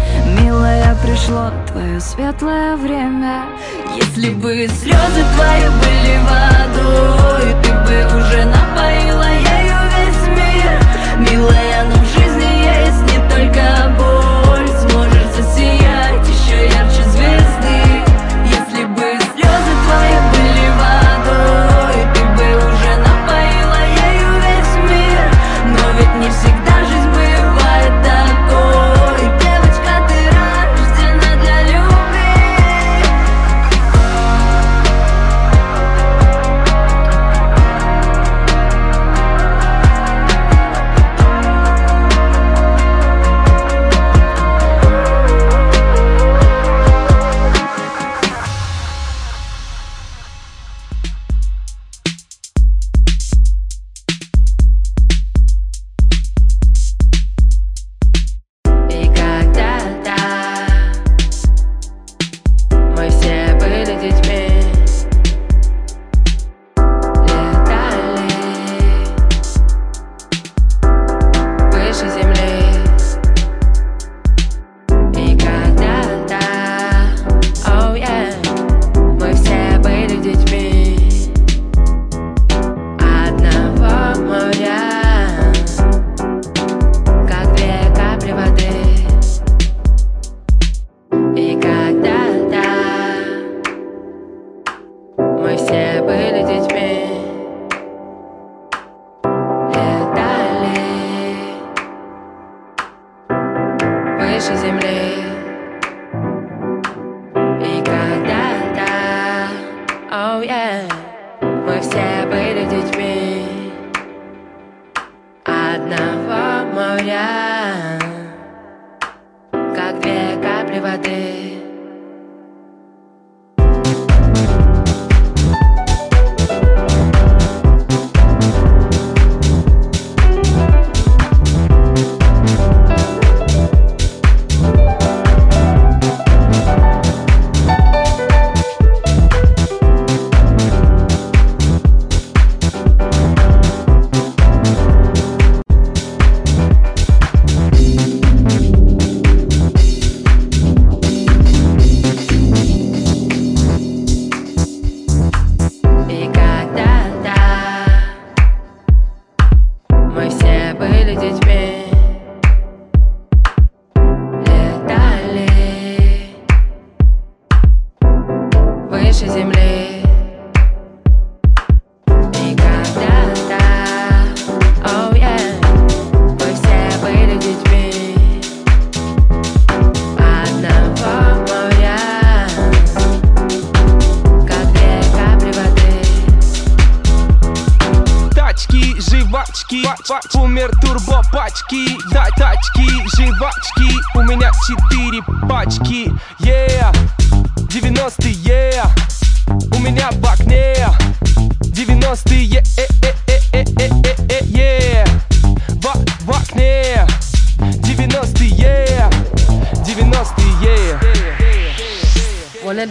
Милая, пришло твое светлое время. Если бы слезы твои были водой Ты бы уже напоила ею весь мир. Милая,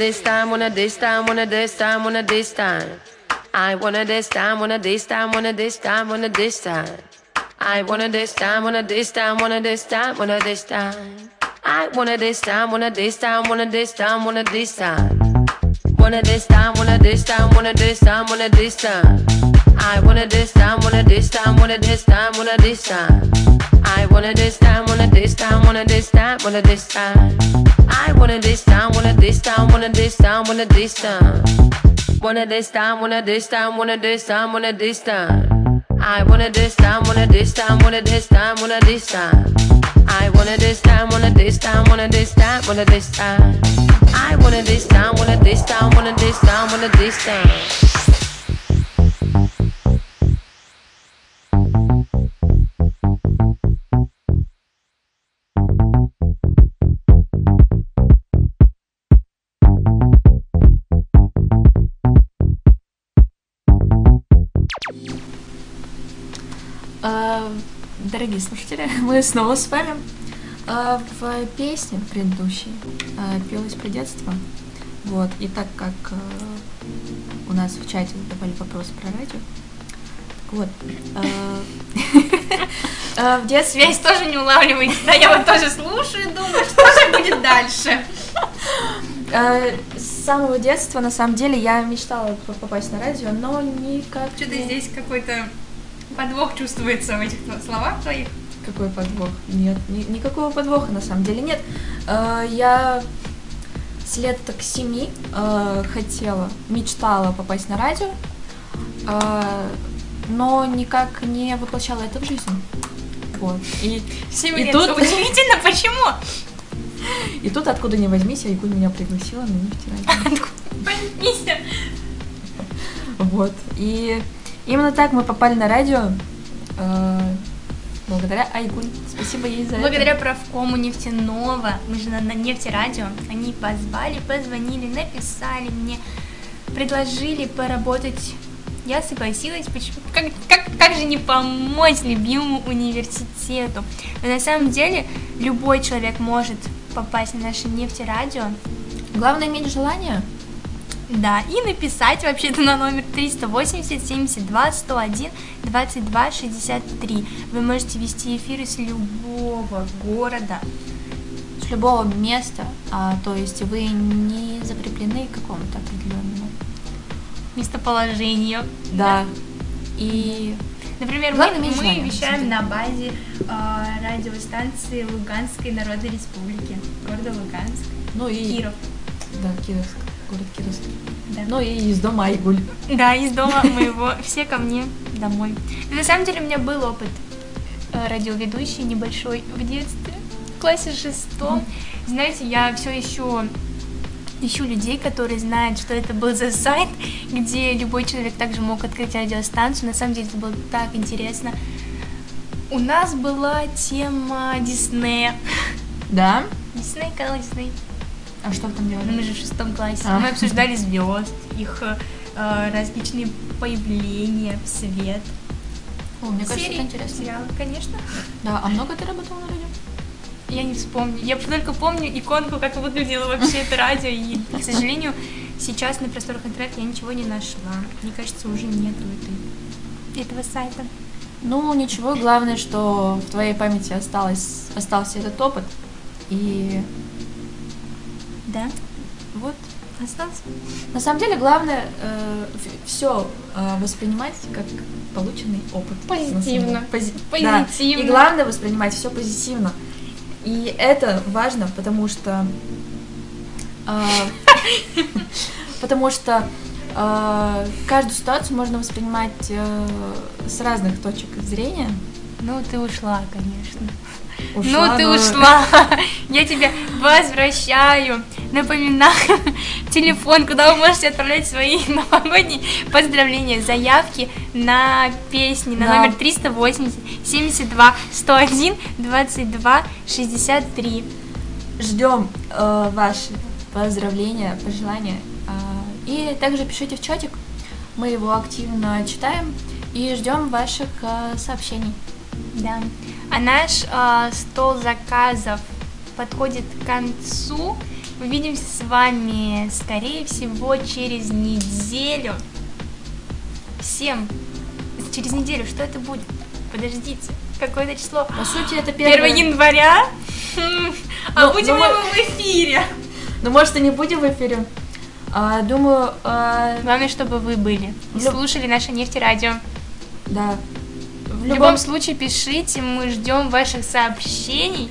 this time, wanna this time, wanna this time, wanna this time. I wanna this time, wanna this time, wanna this time, wanna this time. I wanna this time, wanna this time, wanna this time, wanna this time. I wanna this time, wanna this time, wanna this time, wanna this time. Wanna this time, wanna this time, wanna this time, wanna this time. I wanna this time, wanna this time, wanna this time, wanna this time. I wanna this time, wanna this time, wanna this time, wanna this time. I wanna this time, wanna this time, wanna this time, wanna this time. Wanna this time, wanna this time, wanna this time, wanna this time. I wanna this time, wanna this time, wanna this time, wanna this time. I wanna this time, wanna this time, wanna this time, wanna this time. I wanna this time, wanna this time, wanna this time, wanna this time. Дорогие слушатели, мы снова с вами. А, В песне предыдущей а, пелось про детство. Вот, и так как у нас в чате задавали вопрос про радио, вот, в детстве... Связь тоже не улавливаете, да? Я вот тоже слушаю и думаю, что же будет дальше. С самого детства, на самом деле, я мечтала попасть на радио, но никак Что-то здесь какой-то подвох чувствуется в этих словах твоих. Какой подвох? Нет, ни- никакого подвоха на самом деле нет. Э, Я с лет так семи э, хотела, мечтала попасть на радио, э, но никак не воплощала это в жизнь. Вот. И, Семь и лет. тут, Удивительно, почему? и тут откуда не возьмись, Айгуль меня пригласила на нефтерадио. Мися. Вот. И именно так мы попали на радио. э, Благодаря Айгуль. Спасибо ей за Благодаря это. правкому нефтяного, мы же на, на нефтерадио, они позвали, позвонили, написали мне, предложили поработать. Я согласилась, почему? Как, как, как же не помочь любимому университету? Но на самом деле любой человек может попасть на наше нефтерадио. Главное иметь желание. Да, и написать вообще-то на номер 380 72 101 22 63. Вы можете вести эфиры с любого города. с любого места, а, то есть вы не закреплены к какому-то определенному местоположению. Да. И Например, Главное мы, мы вещаем на базе а, радиостанции Луганской Народной Республики, города Луганск. Ну и Киров. Да, Кировск, город Кировск. Да. Ну и из дома Айгуль. Да, из дома моего. Все ко мне домой. На самом деле у меня был опыт э, радиоведущий небольшой в детстве, в классе шестом. Знаете, я все еще ищу людей, которые знают, что это был за сайт, где любой человек также мог открыть радиостанцию. На самом деле это было так интересно. У нас была тема Диснея. Да? Дисней, канал Дисней. А что вы там делали? Мы же в шестом классе. А. Мы обсуждали звезд, их э, различные появления свет. О, мне кажется, Серии, это интересно. сериалы, конечно. Да, а много ты работала на радио? Я не вспомню. Я только помню иконку, как выглядело вообще это радио. И, к сожалению, сейчас на просторах интернета я ничего не нашла. Мне кажется, уже нету этой, этого сайта. Ну, ничего, главное, что в твоей памяти осталось, остался этот опыт. И Да? вот. Остался? На самом деле, главное все воспринимать как полученный опыт. Позитивно. Пози- да. Позитивно. И главное воспринимать все позитивно. И это важно, потому что а, потому что а, каждую ситуацию можно воспринимать э, с разных точек зрения. Ну, ты ушла, конечно. Ну ты но- ушла. Я тебя возвращаю. Напоминаю, телефон, куда вы можете отправлять свои новогодние поздравления, заявки на песни на Да. номер 380 72 101 22 63. Ждем э, ваши поздравления, пожелания. А, и также пишите в чатик. Мы его активно читаем и ждем ваших э, сообщений. Да. А наш э, стол заказов подходит к концу. Увидимся с вами, скорее всего, через неделю. Всем через неделю. Что это будет? Подождите. Какое-то число? По сути, это 1 первое. января. А Ну, будем ну, ли мы- в эфире? Ну, может, и не будем в эфире. А, думаю, а, Главное, чтобы вы были и Ну- слушали наше нефтерадио. да. В любом случае, пишите, мы ждем ваших сообщений.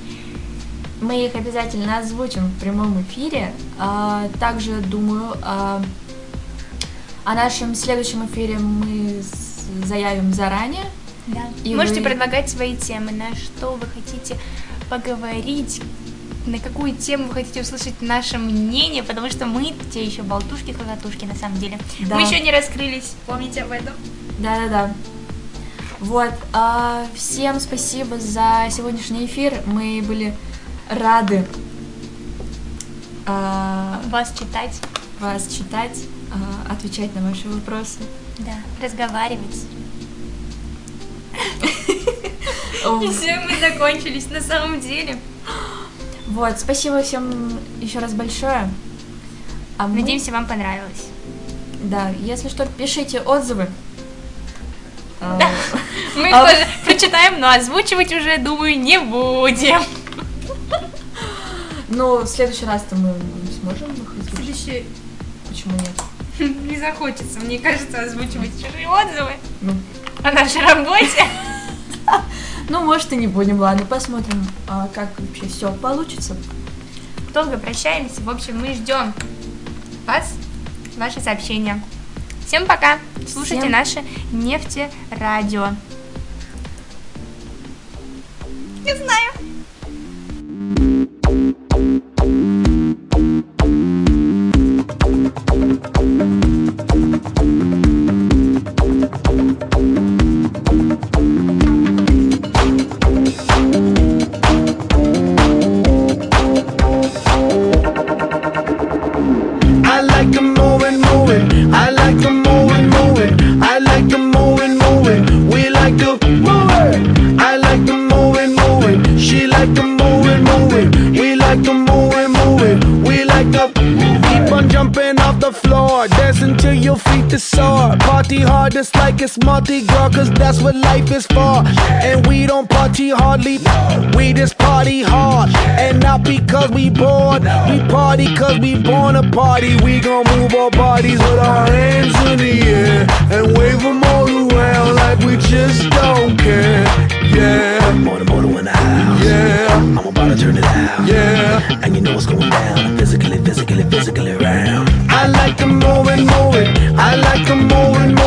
Мы их обязательно озвучим в прямом эфире. А, также, думаю, а, о нашем следующем эфире мы заявим заранее. Да. И Можете вы- предлагать свои темы, на что вы хотите поговорить, на какую тему вы хотите услышать наше мнение, потому что мы те еще болтушки-хохотушки на самом деле. Да. Мы еще не раскрылись, помните об этом? Да-да-да. Вот. а, всем спасибо за сегодняшний эфир. Мы были рады а, Вас читать, вас читать, а, отвечать на ваши вопросы. да, разговаривать. И все, мы закончились на самом деле. Вот, спасибо всем еще раз большое. А мы- Надеемся, вам понравилось. Да, если что, пишите отзывы. А, Мы их А- тоже прочитаем, но озвучивать уже, думаю, не будем. Ну, в следующий раз-то мы сможем их озвучить? Следующий Почему нет? не захочется, мне кажется, озвучивать чужие отзывы Ну, о нашей работе. ну, может и не будем, ладно, посмотрим, а, как вообще все получится. Долго прощаемся. В общем, мы ждем вас, ваши сообщения. Всем пока. Слушайте Всем- наше нефтерадио. Не знаю. What life is for. And we don't party hardly, we just party hard. And not because we bored, we party cause we born a party. We gon' move our bodies with our hands in the air and wave them all around like we just don't care. Yeah, More than more than one house. yeah, I'm about to turn it out. yeah. And you know what's going down. Physically, physically, physically round. I like them moving, moving. I like them moving, and I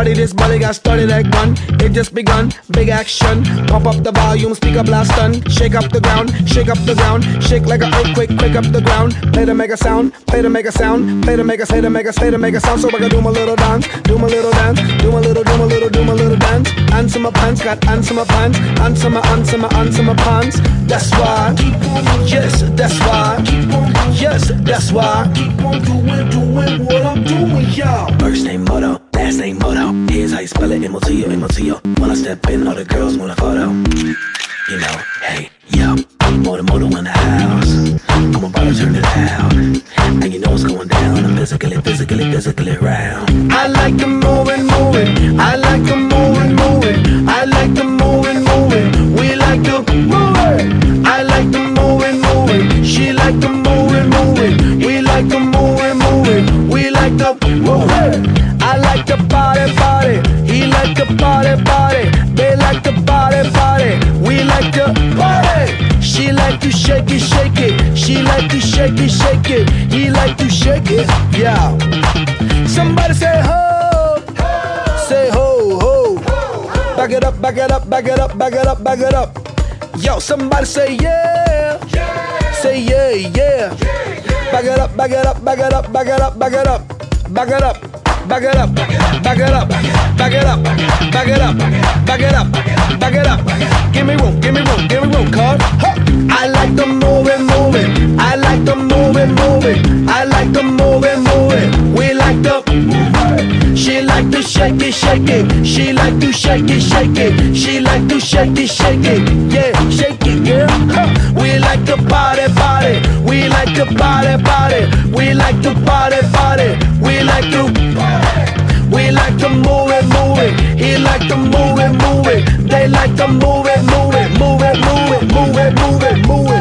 Party this body got started like gun. It just begun. Big action. Pump up the volume. Speaker blast done. Shake up the ground. Shake up the ground. Shake like an earthquake. Quick up the ground. Play to make a sound. Play to make a sound. Play to make a say to make a say to make a sound. So I can do my little dance. Do my little dance. Do my little, do my little, do my little dance. Answer my pants. Got answer my pants. Answer my, answer my, answer my pants. That's why. Yes, that's why. Yes, that's why. Keep on doing, doing what I'm doing, y'all. First name Moto, last name Moto. Here's how you spell it, M-O-T-O, M-O-T-O. When I step in, all the girls want a photo. You know, hey, yo, I'm more than Moto in the house. I'm about to turn it out. And you know what's going down. I'm physically, physically, physically round. I like them moving, moving. I like them shake it, shake it. He like to shake it, yeah. Somebody say ho, say ho ho. Back it up, back it up, back it up, back it up, back it up. Yo, somebody say yeah, say yeah, yeah. Back it up, back it up, back it up, back it up, back it up, back it up. Back it up, back it up, back it up, back it up, back it up, back it up. Give me room, give me room, give me room, cuz. I like the moving, moving. I like the moving, moving. I like the moving, moving. We like the. She like to shake it, shake it. She like to shake it, shake it. She like to shake it, shake it. Yeah, shake it. Huh. We like to party, party. We like to party, party. We like to party, party. We like to. We like to move it, move it. He like to move it, move it. They like to move it, move it, move it, move it, move it, move it, move it.